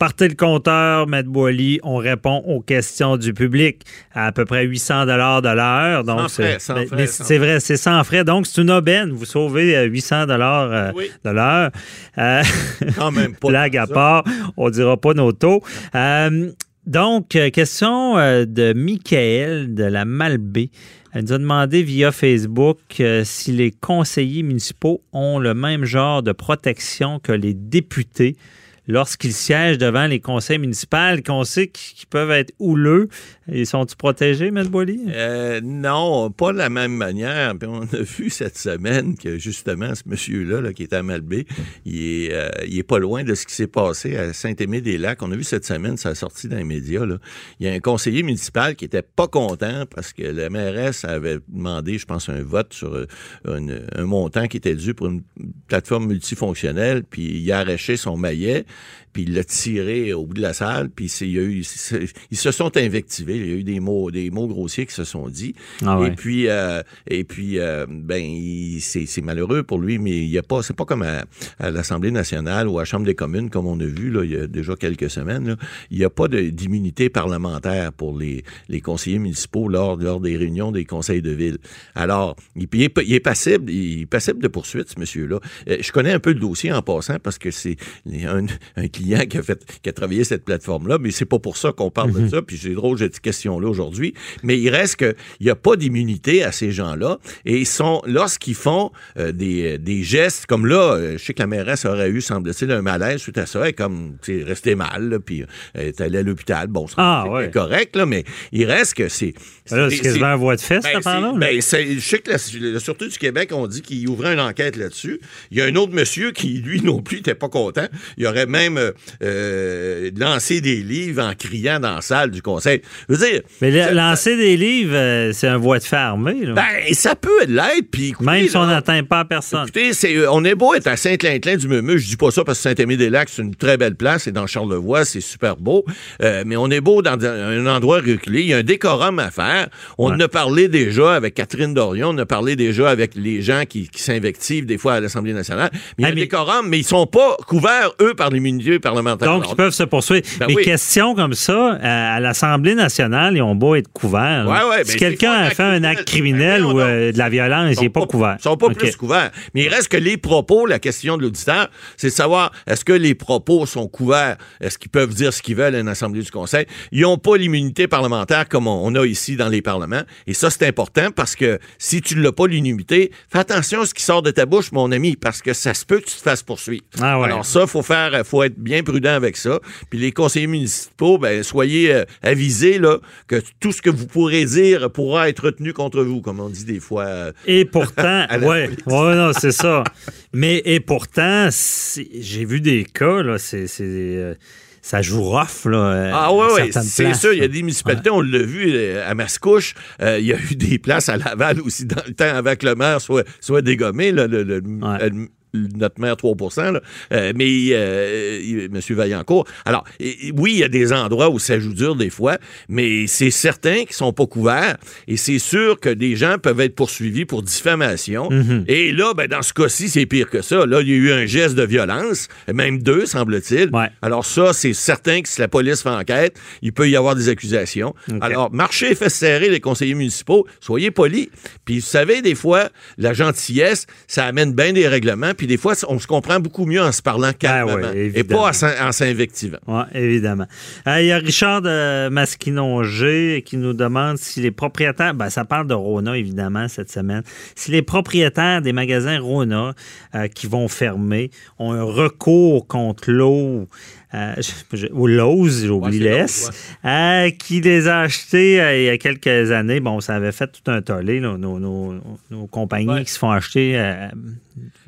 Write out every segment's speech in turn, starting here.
Partez le compteur, Maître Boily, on répond aux questions du public à peu près 800 dollars de l'heure. Donc, c'est vrai, c'est sans frais. Donc, c'est une aubaine. Vous sauvez 800 dollars euh, de l'heure. Euh, Quand même pas. Blague à part, on dira pas nos taux. Euh, donc, question de Michael de la Malbaie. Elle nous a demandé via Facebook si les conseillers municipaux ont le même genre de protection que les députés lorsqu'ils siègent devant les conseils municipaux, qu'on sait qu'ils peuvent être houleux. Ils sont-ils protégés, M. Boily? Euh, non, pas de la même manière. on a vu cette semaine que justement, ce monsieur-là, qui est à Malbé, euh, il est pas loin de ce qui s'est passé à Saint-Aimé-des-Lacs. On a vu cette semaine, ça a sorti dans les médias. Il y a un conseiller municipal qui était pas content parce que la mairesse avait demandé, je pense, un vote sur euh, un, montant qui était dû pour une plateforme multifonctionnelle, puis il a arraché son maillet puis il l'a tiré au bout de la salle, puis il y a eu, ils se sont invectivés, il y a eu des mots, des mots grossiers qui se sont dit. Ah et puis, euh, et puis, euh, ben, c'est malheureux pour lui, mais il y a pas, c'est pas comme à, l'Assemblée nationale ou à la Chambre des communes comme on a vu là, il y a déjà quelques semaines. il n'y a pas d'immunité parlementaire pour les, les conseillers municipaux lors, lors des réunions des conseils de ville. Alors, il, est, il est passible, il est passible de poursuite, ce monsieur-là. Euh, je connais un peu le dossier en passant parce que c'est un, un client qui a fait, qui a travaillé cette plateforme-là, mais c'est pas pour ça qu'on parle de mhm. ça. Puis j'ai drôle, j'ai cette question-là aujourd'hui. Mais il reste qu'il n'y a pas d'immunité à ces gens-là. Et ils sont, lorsqu'ils font euh, des, des, gestes, comme là, euh, je sais que la mairesse aurait eu, semble-t-il, un malaise suite à ça, et comme, tu resté mal, puis elle est allée à l'hôpital. Bon, c'est ah, correct, là, mais il reste que c'est. c'est quasiment un voie de fesse, ben, là ben, je sais que la, Sûreté du Québec, on dit qu'il ouvrait une enquête là-dessus. Il y a un autre monsieur qui, lui non plus, n'était pas content. Il aurait même euh, euh, lancer des livres en criant dans la salle du conseil. Je veux dire. Mais lancer des livres, euh, c'est un voie de fermé. Ben, ça peut l'être. Puis, Même si on n'atteint pas personne. Écoutez, on est beau être à Saint-Clinclin du Meumeux. Je dis pas ça parce que Saint-Aimé-des-Lacs, c'est une très belle place. C'est dans Charlevoix, c'est super beau. mais on est beau dans un endroit reculé. Il y a un décorum à faire. On en a parlé déjà avec Catherine Dorion. On a parlé déjà avec les gens qui, s'invectivent des fois à l'Assemblée nationale. Mais il y a un décorum, mais ils sont pas couverts, eux, par l'immunité parlementaire. Donc, ils peuvent se poursuivre. Ben mais questions comme ça, à, l'Assemblée nationale, ils ont beau être couverts. si quelqu'un a fait un acte criminel ou euh, de la violence, il n'est pas couvert. Ils sont pas plus couverts. Mais il reste que les propos, la question de l'auditeur, c'est de savoir est-ce que les propos sont couverts? Est-ce qu'ils peuvent dire ce qu'ils veulent à une Assemblée du Conseil? Ils n'ont pas l'immunité parlementaire comme on a ici dans les parlements. Et ça, c'est important parce que si tu ne l'as pas, l'immunité, fais attention à ce qui sort de ta bouche, mon ami, parce que ça se peut que tu te fasses poursuivre. Ah Alors ça, faut faire, faut être bien prudent avec ça. Puis les conseillers municipaux, ben, soyez euh, avisés là, que tout ce que vous pourrez dire pourra être retenu contre vous, comme on dit des fois. Euh, et pourtant, ouais, ouais, non, c'est ça. Mais et pourtant, j'ai vu des cas là, c'est euh, ça joue rough, là. Ah ouais, ouais, c'est sûr. Il y a des municipalités, on l'a vu à Mascouche, il y a eu des places à Laval aussi dans le temps avec le maire soit, soit dégommé, là, le, notre maire 3% euh, mais euh, M. Vaillancourt. Alors, oui, il y a des endroits où ça joue dur des fois, mais c'est certain qu'ils sont pas couverts et c'est sûr que des gens peuvent être poursuivis pour diffamation. Mm-hmm. Et là, ben, dans ce cas-ci, c'est pire que ça. Là, il y a eu un geste de violence, même deux, semble-t-il. Alors ça, c'est certain que si la police fait enquête, il peut y avoir des accusations. Alors, marchez, fait serrer les conseillers municipaux, soyez polis. Puis, vous savez, des fois, la gentillesse, ça amène bien des règlements puis des fois, on se comprend beaucoup mieux en se parlant ah calmement et pas en s'invectivant. Oui, évidemment. Euh, il y a Richard de Masquinongé qui nous demande si les propriétaires, ben, ça parle de Rona, évidemment, cette semaine, si les propriétaires des magasins Rona euh, qui vont fermer ont un recours contre l'eau euh, ou Lowe's, j'oublie l'S, euh, qui les a achetés euh, il y a quelques années. Bon, ça avait fait tout un tollé, nos, nos, compagnies qui se font acheter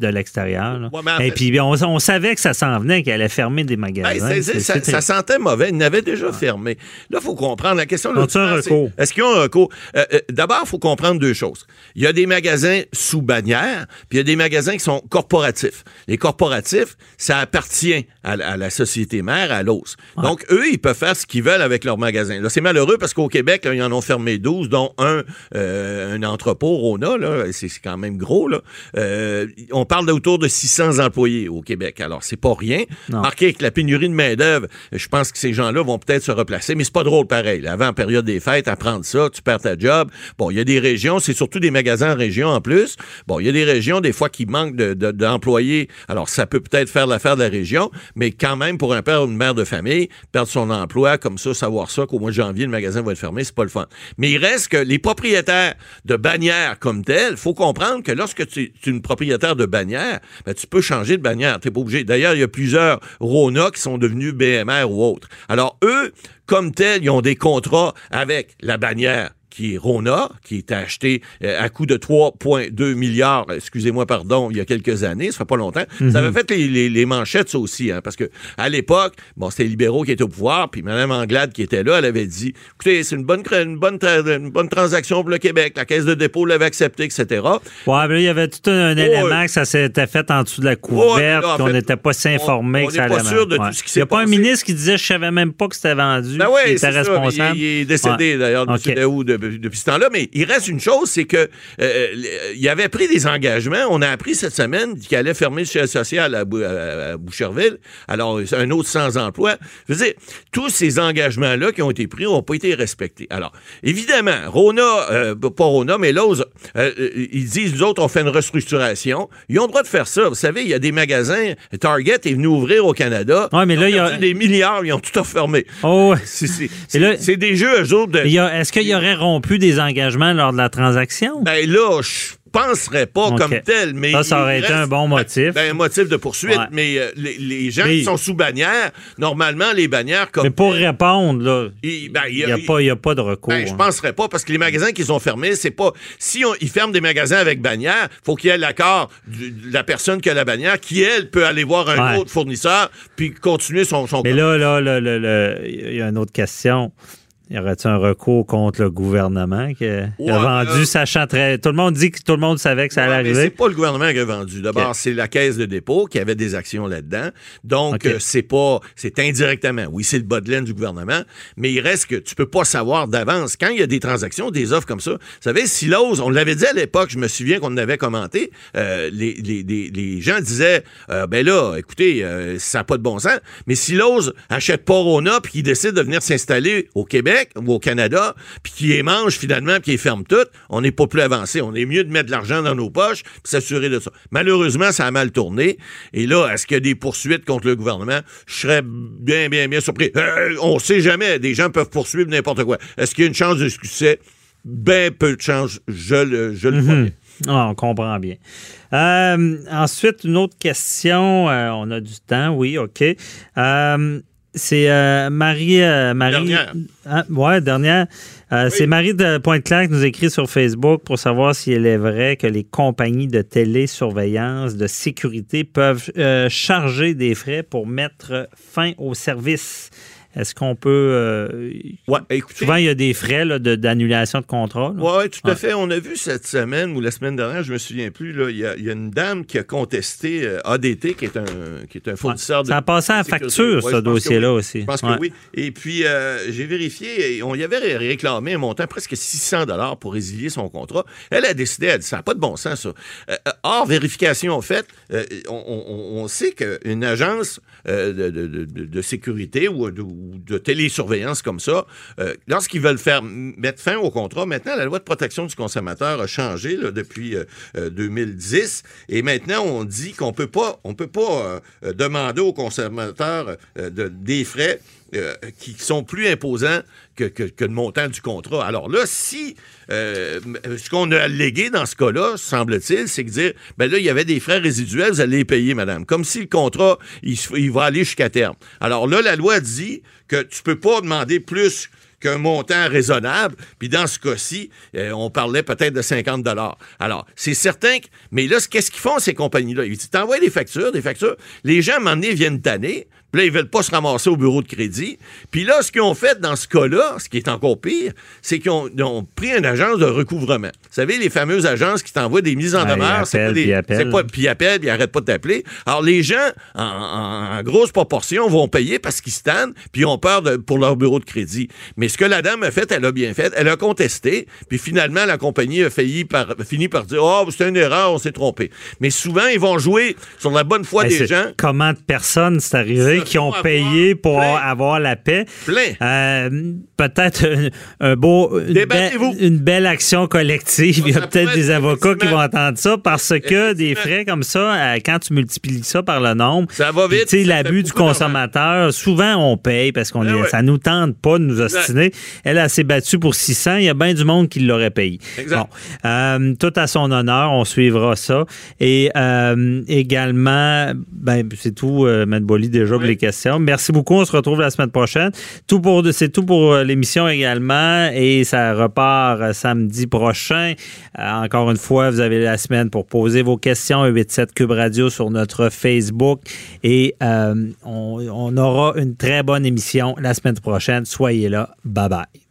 de l'extérieur. Et puis, on, savait que ça s'en venait, qu'elle allait fermer des magasins. ça, sentait mauvais. Ils n'avaient déjà fermé. Là, il faut comprendre la question. Recours? Est-ce qu'ils ont un recours? D'abord, il faut comprendre deux choses. Il y a des magasins sous bannière, puis il y a des magasins qui sont corporatifs. Les corporatifs, ça appartient à la société été maire à l'os. Donc, eux, ils peuvent faire ce qu'ils veulent avec leur magasin. Là, c'est malheureux parce qu'au Québec, là, ils en ont fermé 12, dont un, euh, un entrepôt, Rona, là, c'est quand même gros. Là. Euh, on parle d'autour de 600 employés au Québec. Alors, c'est pas rien. Marqué avec la pénurie de main-d'œuvre, je pense que ces gens-là vont peut-être se replacer, mais c'est pas drôle pareil. Avant, en période des fêtes, apprendre ça, tu perds ta job. Bon, il y a des régions, c'est surtout des magasins en région en plus. Bon, il y a des régions, des fois, qui manquent d'employés. Alors, ça peut peut-être faire l'affaire de la région, mais quand même, pour ou une mère de famille, perdre son emploi comme ça, savoir ça, qu'au mois de janvier, le magasin va être fermé, c'est pas le fun. Mais il reste que les propriétaires de bannières comme telles, faut comprendre que lorsque tu es une propriétaire de bannière, ben, tu peux changer de bannière. Tu pas obligé. D'ailleurs, il y a plusieurs Rona qui sont devenus BMR ou autres. Alors, eux, comme tels, ils ont des contrats avec la bannière qui est Rona, qui est acheté euh, à coût de 3,2 milliards, excusez-moi, pardon, il y a quelques années, ça fait pas longtemps. Ça mhm. avait fait les, manchettes, ça aussi, hein, parce que à l'époque, bon, c'était les libéraux qui étaient au pouvoir, puis Mme Anglade qui était là, elle avait dit, écoutez, c'est une bonne, une bonne, une bonne transaction pour le Québec, la Caisse de dépôt l'avait accepté, etc. Ouais, mais il y avait tout un, élément que ça s'était fait en dessous de la couverte, qu'on n'était pas si informé que ça allait. sûr de tout ce qui Il n'y a pas un ministre qui disait, je savais même pas que c'était vendu, ben il était responsable. Il, est décédé, d'ailleurs, de M. Daou, de depuis ce temps-là, mais il reste une chose, c'est que euh, il avait pris des engagements. On a appris cette semaine qu'il allait fermer le siège social à, Boucherville. Alors, un autre sans emploi. Je veux dire, tous ces engagements-là qui ont été pris n'ont pas été respectés. Alors, évidemment, Rona, euh, pas Rona, mais Lowe's, euh, ils disent, nous autres, on fait une restructuration. Ils ont le droit de faire ça. Vous savez, il y a des magasins, Target est venu ouvrir au Canada. Ouais, mais là, il y a des milliards, ils ont tout fermé. Oh, c'est des jeux, eux autres. Est-ce qu'il y aurait rompu des engagements lors de la transaction? Ben là, je penserait pas comme tel, mais ça, ça aurait été un bon motif. Ben, un motif de poursuite, mais euh, les, gens qui sont sous bannière, normalement les bannières comme. Mais pour répondre là, il n'y ben, a, a, pas de recours. Ben, je penserais pas parce que les magasins qu'ils ont fermés, c'est pas si ils ferment des magasins avec bannière, faut qu'il y ait l'accord de la personne qui a la bannière, qui elle peut aller voir un autre fournisseur puis continuer son. son mais là, là, il y a une autre question. Y aurait-il un recours contre le gouvernement qui a, vendu, sachant très. Tout le monde dit que tout le monde savait que ça allait arriver? C'est pas le gouvernement qui a vendu. D'abord, c'est la caisse de dépôt qui avait des actions là-dedans. Donc, euh, c'est pas. C'est indirectement. Oui, c'est le bas de laine du gouvernement, mais il reste que tu peux pas savoir d'avance. Quand il y a des transactions, des offres comme ça, vous savez, si l'ose, on l'avait dit à l'époque, je me souviens qu'on avait commenté, euh, les, les, les, gens disaient euh, ben là, écoutez, ça n'a pas de bon sens, mais si l'ose achète pas Rona puis qu'il décide de venir s'installer au Québec, ou au Canada, puis qui les mange finalement, puis qui les ferme toutes, on n'est pas plus avancé. On est mieux de mettre de l'argent dans nos poches, puis s'assurer de ça. Malheureusement, ça a mal tourné. Et là, est-ce qu'il y a des poursuites contre le gouvernement? Je serais bien, bien, bien surpris. Euh, on sait jamais. Des gens peuvent poursuivre n'importe quoi. Est-ce qu'il y a une chance de succès? Ben peu de chance, je le, je le mm on comprend bien. Euh, ensuite, une autre question. Euh, on a du temps, oui, OK. C'est euh, Marie, euh, Marie. Dernière. Ah, ouais, dernière. Euh, c'est Marie de Pointe-Claire qui nous écrit sur Facebook pour savoir si elle est vrai que les compagnies de télésurveillance, de sécurité peuvent charger des frais pour mettre fin au service. Est-ce qu'on peut. Euh, ouais, écoutez, souvent, il y a des frais d'annulation de, contrat. Oui, tout à fait. On a vu cette semaine ou la semaine dernière, je me souviens plus, il, y a, une dame qui a contesté euh, ADT, qui est un, qui est un fournisseur de. Ça a passé à facture, ce dossier-là aussi. Je pense que oui. Et puis, euh, j'ai vérifié, et on y avait réclamé un montant presque 600 pour résilier son contrat. Elle a décidé, elle a dit, ça n'a pas de bon sens, ça. hors vérification en fait, on, sait qu'une agence de, de, sécurité ou de télésurveillance comme ça, euh, lorsqu'ils veulent mettre fin au contrat, maintenant, la loi de protection du consommateur a changé depuis 2010 euh, euh, et maintenant, on dit qu'on peut pas, on peut pas demander aux consommateurs de, des frais qui sont plus imposants que, le montant du contrat. Alors là, si ce qu'on a allégué dans ce cas-là, semble-t-il, c'est que dire, ben là, il y avait des frais résiduels, vous allez les payer, madame. Comme si le contrat, il, va aller jusqu'à terme. Alors là, la loi dit que tu peux pas demander plus qu'un montant raisonnable. Puis dans ce cas-ci, euh, on parlait peut-être de 50 dollars. Alors, c'est certain que... Mais là, qu'est-ce qu'ils font, ces compagnies-là? Ils disent, t'envoies des factures, des factures. Les gens, à un moment donné, viennent tanner. Puis là, ils veulent pas se ramasser au bureau de crédit. Puis là, ce qu'ils ont fait dans ce cas-là, ce qui est encore pire, c'est qu'ils ont, pris une agence de recouvrement. Vous savez, les fameuses agences qui t'envoient des mises en demeure, c'est pas des, puis appellent, puis ils appellent, puis ils arrêtent pas de t'appeler. Alors, les gens, en, grosse proportion, vont payer parce qu'ils se tannent, puis ils ont peur de, pour leur bureau de crédit. Mais ce que la dame a fait, elle a bien fait. Elle a contesté, puis finalement, la compagnie a failli par, fini par dire, oh, c'est une erreur, on s'est trompé. Mais souvent, ils vont jouer sur la bonne foi des gens. Comment de personnes c'est arrivé qui ont payé pour avoir la paix? Plein. Euh, peut-être un, beau, une, belle action collective. Il y a peut-être des avocats qui vont entendre ça parce que des frais comme ça, euh, quand tu multiplies ça par le nombre, ça va vite. Tu sais, l'abus du consommateur, souvent on paye parce qu'on ben ça nous tente pas de nous ostiner. Elle, a s'est battue pour 600. Il y a bien du monde qui l'aurait payé. Bon, euh, tout à son honneur, on suivra ça. Et euh, également, ben, c'est tout, euh, Boli, déjà pour les questions. Merci beaucoup. On se retrouve la semaine prochaine. Tout pour, c'est tout pour euh, l'émission également. Et ça repart samedi prochain. encore une fois, vous avez la semaine pour poser vos questions. 87 Cube Radio sur notre Facebook. Et on, on aura une très bonne émission la semaine prochaine. Soyez là. Bye bye.